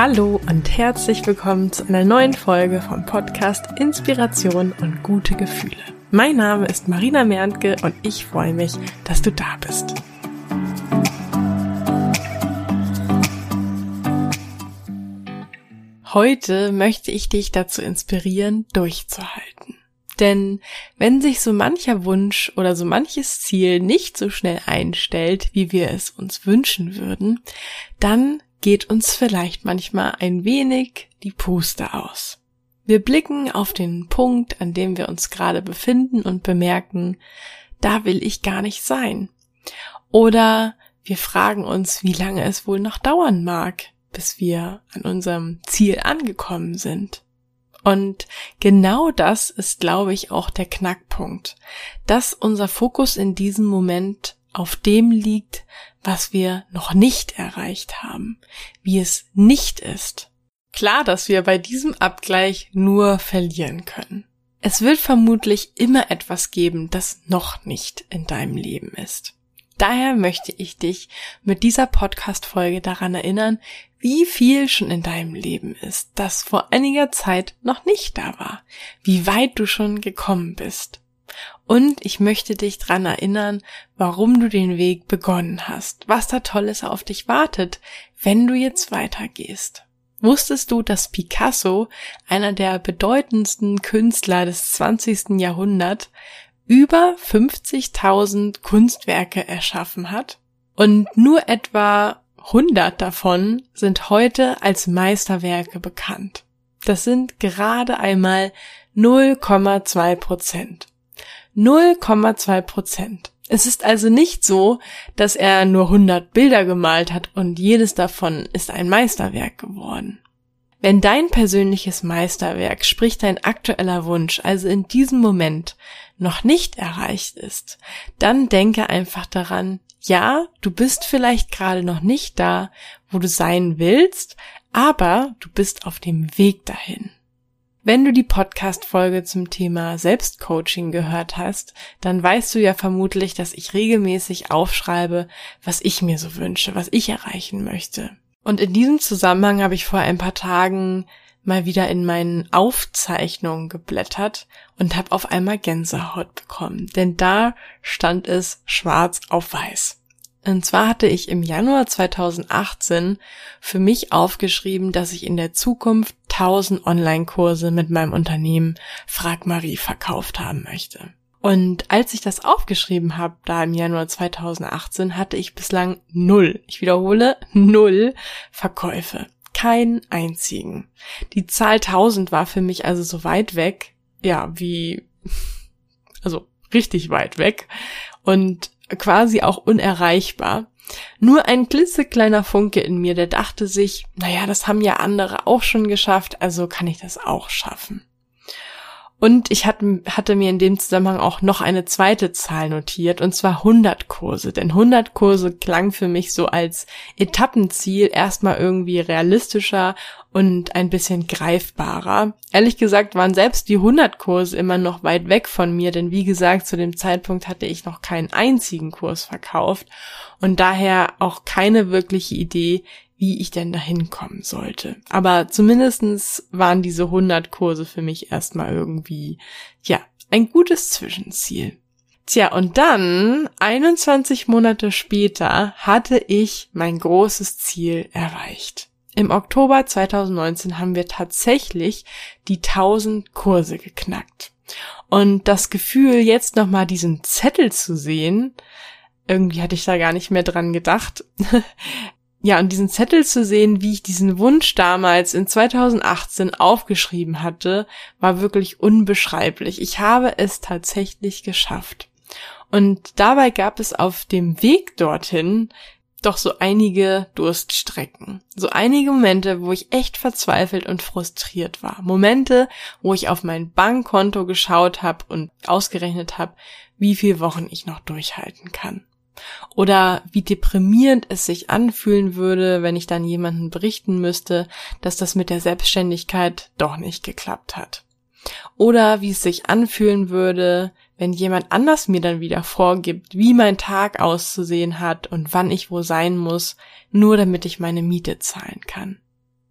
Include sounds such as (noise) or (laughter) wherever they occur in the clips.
Hallo und herzlich willkommen zu einer neuen Folge vom Podcast Inspiration und gute Gefühle. Mein Name ist Marina Merntke und ich freue mich, dass du da bist. Heute möchte ich dich dazu inspirieren, durchzuhalten. Denn wenn sich so mancher Wunsch oder so manches Ziel nicht so schnell einstellt, wie wir es uns wünschen würden, dann geht uns vielleicht manchmal ein wenig die Puste aus. Wir blicken auf den Punkt, an dem wir uns gerade befinden und bemerken, da will ich gar nicht sein. Oder wir fragen uns, wie lange es wohl noch dauern mag, bis wir an unserem Ziel angekommen sind. Und genau das ist, glaube ich, auch der Knackpunkt, dass unser Fokus in diesem Moment auf dem liegt, was wir noch nicht erreicht haben, wie es nicht ist. Klar, dass wir bei diesem Abgleich nur verlieren können. Es wird vermutlich immer etwas geben, das noch nicht in deinem Leben ist. Daher möchte ich dich mit dieser Podcast-Folge daran erinnern, wie viel schon in deinem Leben ist, das vor einiger Zeit noch nicht da war, wie weit du schon gekommen bist. Und ich möchte dich dran erinnern, warum du den Weg begonnen hast, was da Tolles auf dich wartet, wenn du jetzt weitergehst. Wusstest du, dass Picasso, einer der bedeutendsten Künstler des 20. Jahrhunderts, über 50.000 Kunstwerke erschaffen hat? Und nur etwa 100 davon sind heute als Meisterwerke bekannt. Das sind gerade einmal 0,2 Prozent. 0,2 Prozent. Es ist also nicht so, dass er nur 100 Bilder gemalt hat und jedes davon ist ein Meisterwerk geworden. Wenn dein persönliches Meisterwerk, sprich dein aktueller Wunsch, also in diesem Moment noch nicht erreicht ist, dann denke einfach daran, ja, du bist vielleicht gerade noch nicht da, wo du sein willst, aber du bist auf dem Weg dahin. Wenn du die Podcast-Folge zum Thema Selbstcoaching gehört hast, dann weißt du ja vermutlich, dass ich regelmäßig aufschreibe, was ich mir so wünsche, was ich erreichen möchte. Und in diesem Zusammenhang habe ich vor ein paar Tagen mal wieder in meinen Aufzeichnungen geblättert und habe auf einmal Gänsehaut bekommen, denn da stand es schwarz auf weiß. Und zwar hatte ich im Januar 2018 für mich aufgeschrieben, dass ich in der Zukunft 1000 Online-Kurse mit meinem Unternehmen Frag Marie verkauft haben möchte. Und als ich das aufgeschrieben habe, da im Januar 2018, hatte ich bislang null, ich wiederhole, null Verkäufe. Keinen einzigen. Die Zahl 1000 war für mich also so weit weg, ja, wie, (laughs) also richtig weit weg. Und quasi auch unerreichbar. Nur ein klitzekleiner Funke in mir, der dachte sich, naja, das haben ja andere auch schon geschafft, also kann ich das auch schaffen. Und ich hatte, mir in dem Zusammenhang auch noch eine zweite Zahl notiert, und zwar 100 Kurse. Denn 100 Kurse klang für mich so als Etappenziel erstmal irgendwie realistischer und ein bisschen greifbarer. Ehrlich gesagt waren selbst die 100 Kurse immer noch weit weg von mir, denn wie gesagt, zu dem Zeitpunkt hatte ich noch keinen einzigen Kurs verkauft und daher auch keine wirkliche Idee, wie ich denn dahin kommen sollte. Aber zumindestens waren diese 100 Kurse für mich erstmal irgendwie, ja, ein gutes Zwischenziel. Tja, und dann, 21 Monate später, hatte ich mein großes Ziel erreicht. Im Oktober 2019 haben wir tatsächlich die 1000 Kurse geknackt. Und das Gefühl, jetzt nochmal diesen Zettel zu sehen, irgendwie hatte ich da gar nicht mehr dran gedacht, (laughs) ja, und diesen Zettel zu sehen, wie ich diesen Wunsch damals in 2018 aufgeschrieben hatte, war wirklich unbeschreiblich. Ich habe es tatsächlich geschafft. Und dabei gab es auf dem Weg dorthin doch so einige Durststrecken. So einige Momente, wo ich echt verzweifelt und frustriert war. Momente, wo ich auf mein Bankkonto geschaut habe und ausgerechnet habe, wie viele Wochen ich noch durchhalten kann. Oder wie deprimierend es sich anfühlen würde, wenn ich dann jemanden berichten müsste, dass das mit der Selbstständigkeit doch nicht geklappt hat. Oder wie es sich anfühlen würde, wenn jemand anders mir dann wieder vorgibt, wie mein Tag auszusehen hat und wann ich wo sein muss, nur damit ich meine Miete zahlen kann.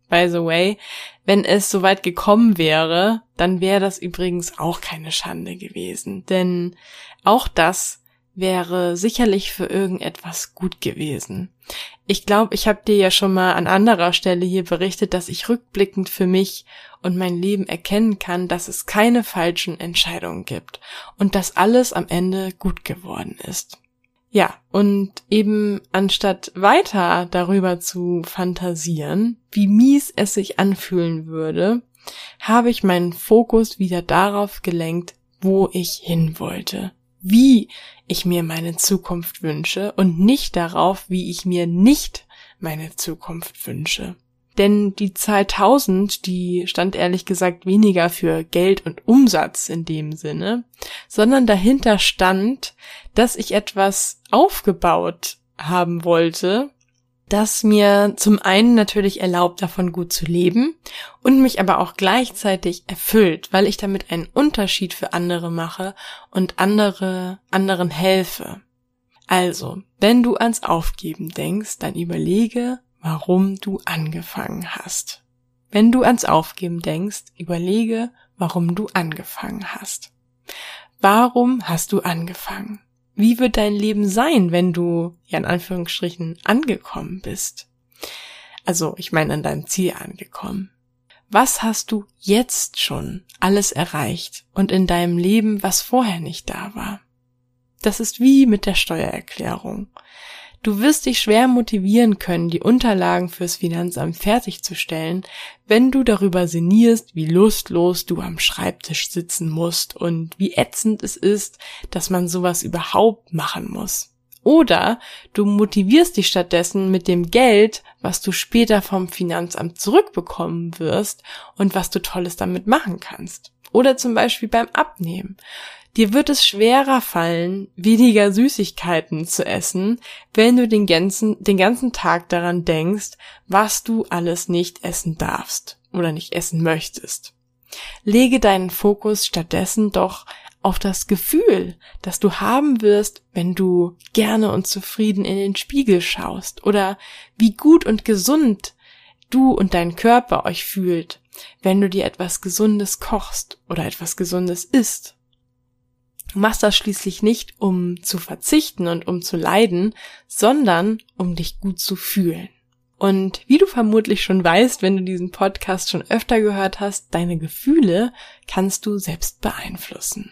by the way, wenn es soweit gekommen wäre, dann wäre das übrigens auch keine Schande gewesen. Denn auch das wäre sicherlich für irgendetwas gut gewesen. Ich glaube, ich habe dir ja schon mal an anderer Stelle hier berichtet, dass ich rückblickend für mich und mein Leben erkennen kann, dass es keine falschen Entscheidungen gibt und dass alles am Ende gut geworden ist. Ja, und eben anstatt weiter darüber zu fantasieren, wie mies es sich anfühlen würde, habe ich meinen Fokus wieder darauf gelenkt, wo ich hin wollte wie ich mir meine Zukunft wünsche und nicht darauf, wie ich mir nicht meine Zukunft wünsche. Denn die Zahl 1000, die stand ehrlich gesagt weniger für Geld und Umsatz in dem Sinne, sondern dahinter stand, dass ich etwas aufgebaut haben wollte, das mir zum einen natürlich erlaubt, davon gut zu leben und mich aber auch gleichzeitig erfüllt, weil ich damit einen Unterschied für andere mache und andere, anderen helfe. Also, wenn du ans Aufgeben denkst, dann überlege, warum du angefangen hast. Wenn du ans Aufgeben denkst, überlege, warum du angefangen hast. Warum hast du angefangen? Wie wird dein Leben sein, wenn du, ja in Anführungsstrichen, angekommen bist? Also, ich meine, an deinem Ziel angekommen. Was hast du jetzt schon alles erreicht und in deinem Leben, was vorher nicht da war? Das ist wie mit der Steuererklärung. Du wirst dich schwer motivieren können, die Unterlagen fürs Finanzamt fertigzustellen, wenn du darüber sinnierst, wie lustlos du am Schreibtisch sitzen musst und wie ätzend es ist, dass man sowas überhaupt machen muss. Oder du motivierst dich stattdessen mit dem Geld, was du später vom Finanzamt zurückbekommen wirst und was du Tolles damit machen kannst. Oder zum Beispiel beim Abnehmen. Dir wird es schwerer fallen, weniger Süßigkeiten zu essen, wenn du den ganzen, den ganzen Tag daran denkst, was du alles nicht essen darfst oder nicht essen möchtest. Lege deinen Fokus stattdessen doch auf das Gefühl, das du haben wirst, wenn du gerne und zufrieden in den Spiegel schaust oder wie gut und gesund du und dein Körper euch fühlt, wenn du dir etwas Gesundes kochst oder etwas Gesundes isst. Du machst das schließlich nicht, um zu verzichten und um zu leiden, sondern um dich gut zu fühlen. Und wie du vermutlich schon weißt, wenn du diesen Podcast schon öfter gehört hast, deine Gefühle kannst du selbst beeinflussen.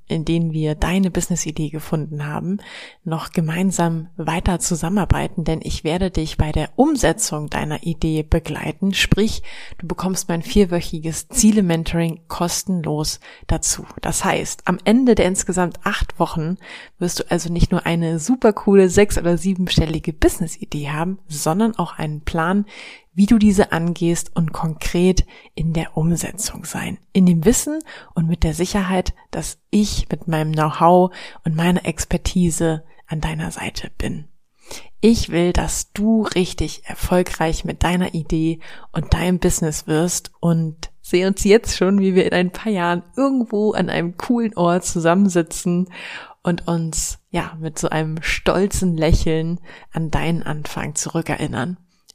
in denen wir deine Business-Idee gefunden haben, noch gemeinsam weiter zusammenarbeiten, denn ich werde dich bei der Umsetzung deiner Idee begleiten. Sprich, du bekommst mein vierwöchiges Ziele-Mentoring kostenlos dazu. Das heißt, am Ende der insgesamt acht Wochen wirst du also nicht nur eine super coole sechs- oder siebenstellige Business-Idee haben, sondern auch einen Plan, wie du diese angehst und konkret in der Umsetzung sein. In dem Wissen und mit der Sicherheit, dass ich mit meinem Know-how und meiner Expertise an deiner Seite bin. Ich will, dass du richtig erfolgreich mit deiner Idee und deinem Business wirst und sehe uns jetzt schon, wie wir in ein paar Jahren irgendwo an einem coolen Ort zusammensitzen und uns, ja, mit so einem stolzen Lächeln an deinen Anfang zurückerinnern